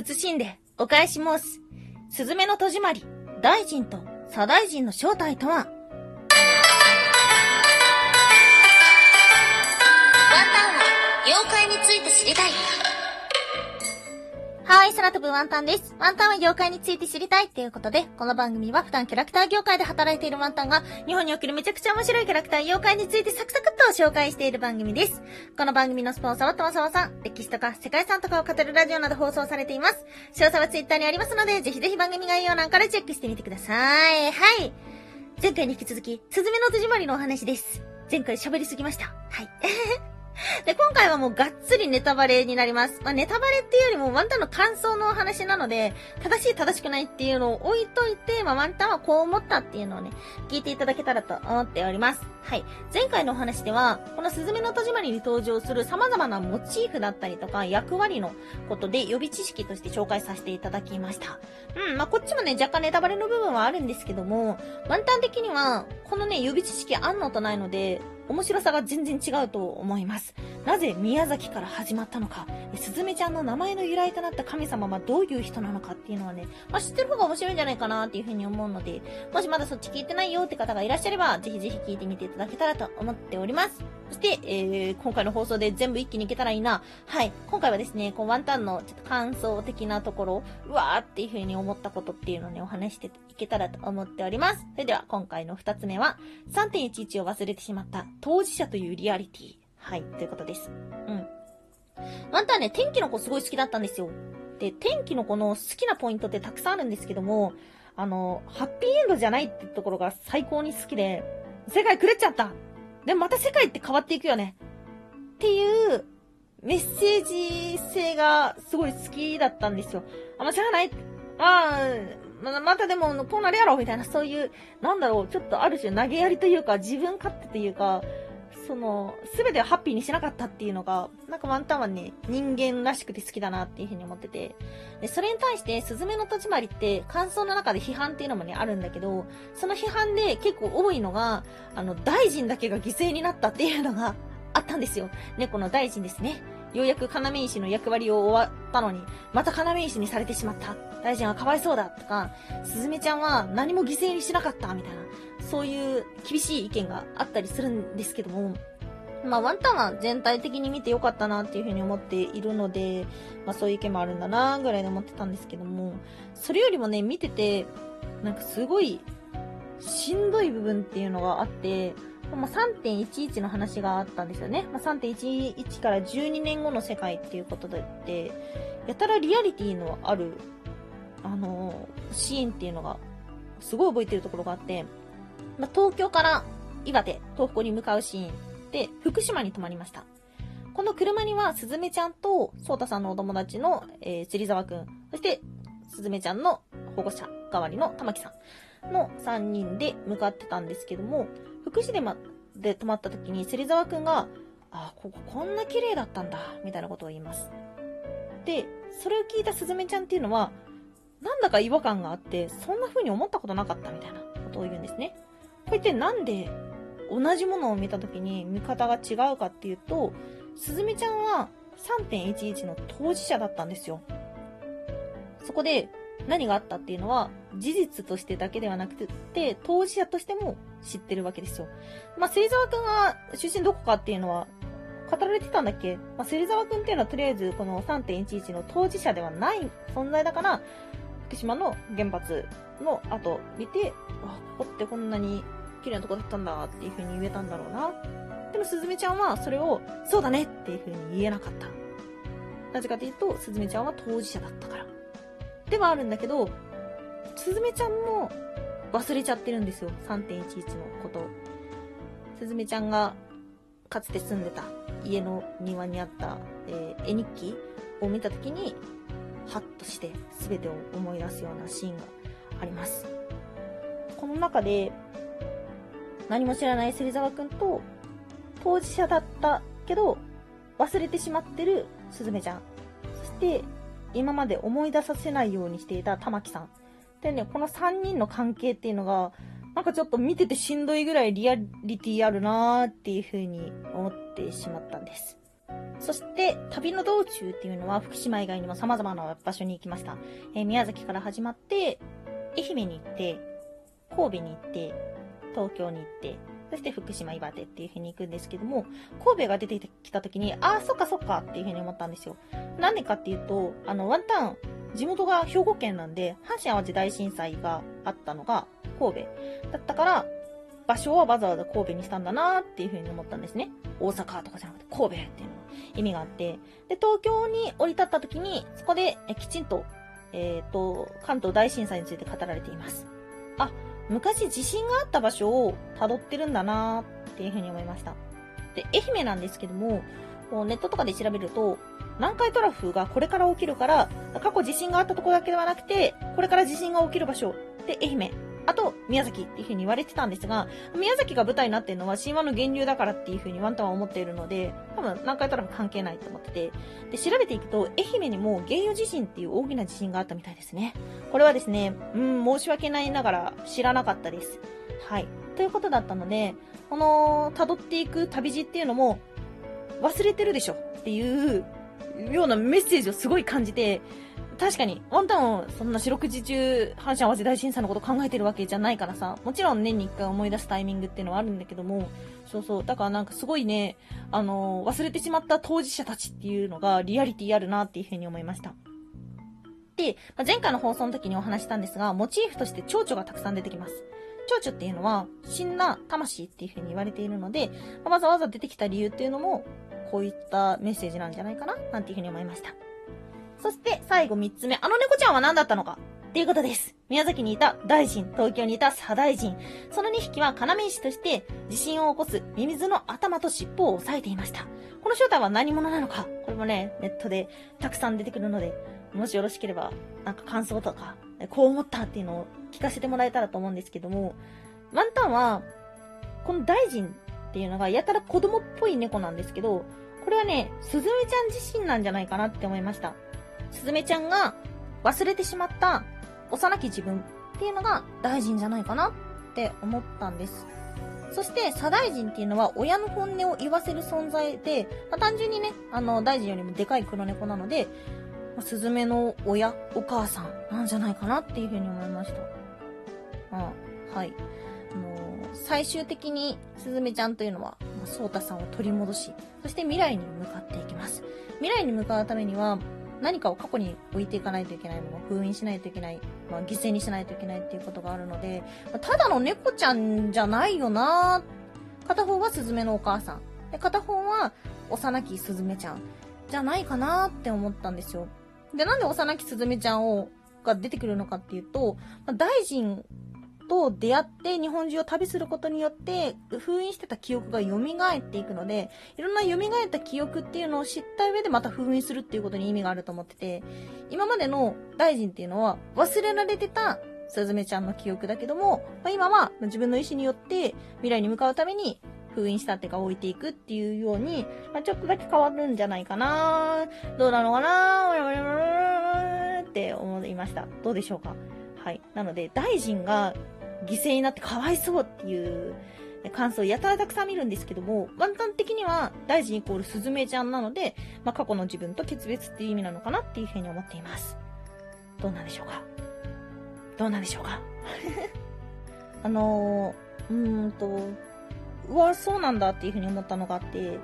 慎んでお返し申す。すずめの戸締まり、大臣と左大臣の正体とは、ワンタンは妖怪について知りたい。はい、空飛ぶワンタンです。ワンタンは業界について知りたいっていうことで、この番組は普段キャラクター業界で働いているワンタンが、日本におけるめちゃくちゃ面白いキャラクター妖怪についてサクサクっと紹介している番組です。この番組のスポンサーはともさまさん、歴史とか世界遺産とかを語るラジオなど放送されています。詳細はツイッターにありますので、ぜひぜひ番組概要欄からチェックしてみてください。はい。前回に引き続き、スズメの戸締まりのお話です。前回喋りすぎました。はい。で、今回はもうがっつりネタバレになります。まあ、ネタバレっていうよりもワンタンの感想のお話なので、正しい正しくないっていうのを置いといて、まあ、ワンタンはこう思ったっていうのをね、聞いていただけたらと思っております。はい。前回のお話では、このスズメの戸締まりに登場する様々なモチーフだったりとか、役割のことで予備知識として紹介させていただきました。うん、まあ、こっちもね、若干ネタバレの部分はあるんですけども、ワンタン的には、このね、予備知識あんのとないので、面白さが全然違うと思います。なぜ宮崎から始まったのか、すずめちゃんの名前の由来となった神様はどういう人なのかっていうのはね、まあ、知ってる方が面白いんじゃないかなっていうふうに思うので、もしまだそっち聞いてないよって方がいらっしゃれば、ぜひぜひ聞いてみていただけたらと思っております。そして、えー、今回の放送で全部一気にいけたらいいな。はい。今回はですね、こうワンタンのちょっと感想的なところ、うわーっていう風に思ったことっていうのをね、お話していけたらと思っております。それでは今回の二つ目は、3.11を忘れてしまった当事者というリアリティ。はい、ということです。うん。ワンタンね、天気の子すごい好きだったんですよ。で、天気の子の好きなポイントってたくさんあるんですけども、あの、ハッピーエンドじゃないってところが最高に好きで、世界狂っちゃったでもまた世界って変わっていくよね。っていうメッセージ性がすごい好きだったんですよ。あ、まあ、しゃあない。ああ、ま、またでも、こうなるやろみたいな、そういう、なんだろう、ちょっとある種投げやりというか、自分勝手というか、その、すべてをハッピーにしなかったっていうのが、なんかワンタンはね、人間らしくて好きだなっていうふうに思ってて。で、それに対して、スズメの戸締まりって感想の中で批判っていうのもね、あるんだけど、その批判で結構多いのが、あの、大臣だけが犠牲になったっていうのがあったんですよ。猫の大臣ですね。ようやく要石の役割を終わったのに、また要石にされてしまった。大臣はかわいそうだとか、すずめちゃんは何も犠牲にしなかったみたいな、そういう厳しい意見があったりするんですけども、まあ、ワンタンは全体的に見てよかったなっていうふうに思っているので、まあ、そういう意見もあるんだなぐらいで思ってたんですけども、それよりもね、見てて、なんかすごい、しんどい部分っていうのがあって、まあ、3.11の話があったんですよね。まあ、3.11から12年後の世界っていうことで、やたらリアリティのある、あのー、シーンっていうのが、すごい覚えてるところがあって、まあ、東京から岩手、東北に向かうシーンで、福島に泊まりました。この車には、すずめちゃんと、そうたさんのお友達の、えー、釣沢くん、そして、すずめちゃんの保護者代わりの玉木さんの3人で向かってたんですけども、福島で泊まった時に、芹沢くんが、あ、こここんな綺麗だったんだ、みたいなことを言います。で、それを聞いたすずめちゃんっていうのは、なんだか違和感があって、そんな風に思ったことなかったみたいなことを言うんですね。これってなんで同じものを見た時に見方が違うかっていうと、すずめちゃんは3.11の当事者だったんですよ。そこで何があったっていうのは事実としてだけではなくて、当事者としても知ってるわけですよ。まあ、芹沢くんが出身どこかっていうのは語られてたんだっけ？まあ、芹沢くんっていうのはとりあえずこの3.11の当事者ではない存在だから、福島の原発の後見て、わ、ここってこんなに綺麗なとこだったんだっていう風に言えたんだろうな。でも、すずめちゃんはそれを、そうだねっていう風に言えなかった。なぜかというと、すずめちゃんは当事者だったから。ではあるんだけど、すずめちゃんも忘れちゃってるんですよ。3.11のことを。すずめちゃんがかつて住んでた家の庭にあった、えー、絵日記を見た時に、ハッとして全てを思い出すようなシーンがあります。この中で、何も知らない芹沢くんと、当事者だったけど、忘れてしまってるすずめちゃん。そして、今まで思い出させないようにしていた玉木さん。でね、この3人の関係っていうのが、なんかちょっと見ててしんどいぐらいリアリティあるなーっていう風に思ってしまったんです。そして、旅の道中っていうのは福島以外にも様々な場所に行きました。えー宮崎から始まって、愛媛に行って、神戸に行って、東京に行って、そして福島、岩手っていう風に行くんですけども、神戸が出てきた時に、ああ、そっかそっかっていう風に思ったんですよ。なんでかっていうと、あの、ワンタン、地元が兵庫県なんで、阪神淡路大震災があったのが神戸だったから、場所はわざわざ神戸にしたんだなっていう風に思ったんですね。大阪とかじゃなくて神戸っていうの意味があって。で、東京に降り立った時に、そこできちんと、えっ、と、関東大震災について語られています。あ、昔地震があった場所を辿ってるんだなっていう風に思いました。で、愛媛なんですけども、こうネットとかで調べると、南海トラフがこれから起きるから、過去地震があったとこだけではなくて、これから地震が起きる場所で愛媛、あと宮崎っていう風に言われてたんですが、宮崎が舞台になってるのは神話の源流だからっていう風にワンタンは思っているので、多分南海トラフ関係ないと思ってて、で、調べていくと、愛媛にも原油地震っていう大きな地震があったみたいですね。これはですね、うん、申し訳ないながら知らなかったです。はい。ということだったので、この辿っていく旅路っていうのも、忘れてるでしょっていうようなメッセージをすごい感じて、確かに、ワンタンそんな四六時中、阪神淡路大震災のこと考えてるわけじゃないからさ、もちろん年に一回思い出すタイミングっていうのはあるんだけども、そうそう、だからなんかすごいね、あの忘れてしまった当事者たちっていうのがリアリティあるなっていうふうに思いました。で、まあ前回の放送の時にお話したんですが、モチーフとして蝶々がたくさん出てきます。蝶々っていうのは、死んだ魂っていうふうに言われているので、わざわざ出てきた理由っていうのも、こういったメッセージなんじゃないかななんていうふうに思いました。そして、最後3つ目。あの猫ちゃんは何だったのかっていうことです。宮崎にいた大臣、東京にいた左大臣。その2匹は要石として、地震を起こすミミズの頭と尻尾を押さえていました。この正体は何者なのかこれもね、ネットでたくさん出てくるので、もしよろしければ、なんか感想とか、こう思ったっていうのを聞かせてもらえたらと思うんですけども、ワンタンは、この大臣っていうのがやたら子供っぽい猫なんですけど、これはね、スズメちゃん自身なんじゃないかなって思いました。スズメちゃんが忘れてしまった幼き自分っていうのが大臣じゃないかなって思ったんです。そして、左大臣っていうのは親の本音を言わせる存在で、まあ、単純にね、あの、大臣よりもでかい黒猫なので、まあスズメの親、お母さんなんじゃないかなっていうふうに思いました。うん、はい。あの最終的にスズメちゃんというのは、まあソーさんを取り戻し、そして未来に向かっていきます。未来に向かうためには、何かを過去に置いていかないといけないもの、封印しないといけない、まあ、犠牲にしないといけないっていうことがあるので、まあただの猫ちゃんじゃないよな片方はスズメのお母さん。で、片方は幼きスズメちゃん。じゃないかなって思ったんですよ。で、なんで幼きスズメちゃんを、が出てくるのかっていうと、まあ大臣と出会って日本中を旅することによって封印してた記憶が蘇っていくので、いろんな蘇った記憶っていうのを知った上でまた封印するっていうことに意味があると思ってて、今までの大臣っていうのは忘れられてたスズメちゃんの記憶だけども、まあ、今は自分の意思によって未来に向かうために封印したってか置いていくっていうように、まあ、ちょっとだけ変わるんじゃないかなどうなのかなって思いました。どうでしょうか？はい。なので、大臣が犠牲になってかわいそうっていう感想をやたらたくさん見るんですけども、ワンタン的には大臣イコールスズメちゃんなので、まあ、過去の自分と決別っていう意味なのかなっていうふうに思っています。どうなんでしょうか？どうなんでしょうか？あのー、うーんと、うわ、そうなんだっていうふうに思ったのがあって、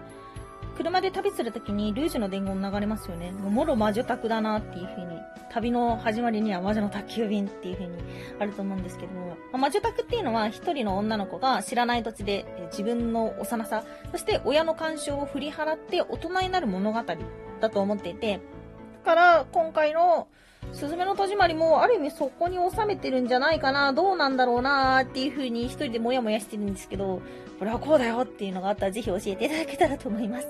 車で旅するときにルージュの伝言流れますよね。もろ魔女宅だなっていうふうに。旅の始まりには魔女の宅急便っていうふうにあると思うんですけども、ま魔女宅っていうのは一人の女の子が知らない土地で自分の幼さ、そして親の干渉を振り払って大人になる物語だと思っていて、だから今回のすずめの戸締まりもある意味そこに収めてるんじゃないかな、どうなんだろうなっていうふうに一人でモヤモヤしてるんですけど、これはこうだよっていうのがあったらぜひ教えていただけたらと思います。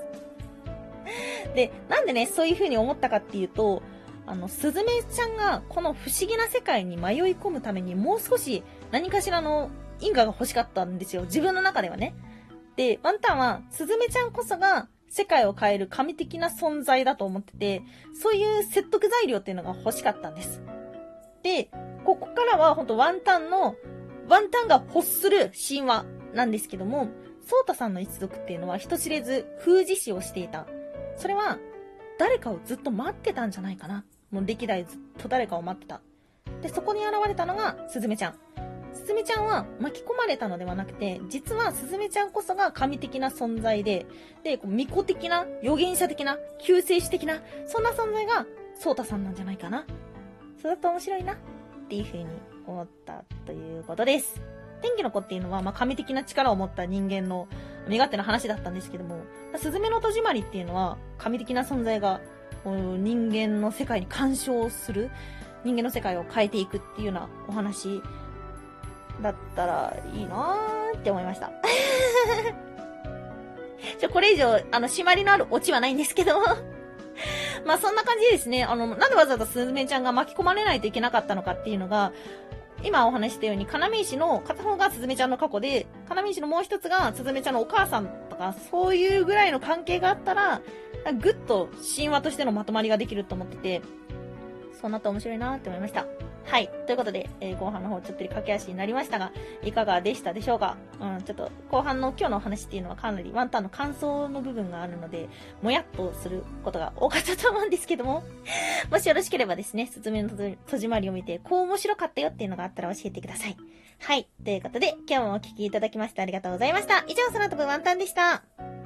で、なんでね、そういうふうに思ったかっていうと、あの、スズメちゃんがこの不思議な世界に迷い込むためにもう少し何かしらの因果が欲しかったんですよ。自分の中ではね。で、ワンタンはスズメちゃんこそが世界を変える神的な存在だと思ってて、そういう説得材料っていうのが欲しかったんです。で、ここからは本当ワンタンの、ワンタンが欲する神話なんですけども、ソータさんの一族っていうのは人知れず封じ師をしていた。それは、誰かをずっと待ってたんじゃないかな。もう歴代ずっと誰かを待ってた。で、そこに現れたのが、すずめちゃん。すずめちゃんは巻き込まれたのではなくて、実はすずめちゃんこそが神的な存在で、で、こう巫女的な、預言者的な、救世主的な、そんな存在が、ソータさんなんじゃないかな。それだと面白いな。っていう風に思ったということです。天気の子っていうのは、まあ、神的な力を持った人間の身勝手な話だったんですけども、スズメの戸締まりっていうのは、神的な存在が、人間の世界に干渉する、人間の世界を変えていくっていうようなお話だったらいいなーって思いました。ちょ、これ以上、あの、締まりのあるオチはないんですけど まあそんな感じでですね、あの、なんでわざわざスズメちゃんが巻き込まれないといけなかったのかっていうのが、今お話ししたように、金見石の片方がスズメちゃんの過去で、金見石のもう一つがスズメちゃんのお母さんとか、そういうぐらいの関係があったら、ぐっと神話としてのまとまりができると思ってて、そうなった面白いなって思いました。はい。ということで、えー後半の方ちょっと駆け足になりましたが、いかがでしたでしょうか？うん、ちょっと後半の今日のお話っていうのはかなりワンタンの感想の部分があるので、もやっとすることが多かったと思うんですけども、もしよろしければですね、すずめの戸締まりを見て、こう面白かったよっていうのがあったら教えてください。はい。ということで、今日もお聞きいただきましてありがとうございました。以上、空飛ぶワンタンでした。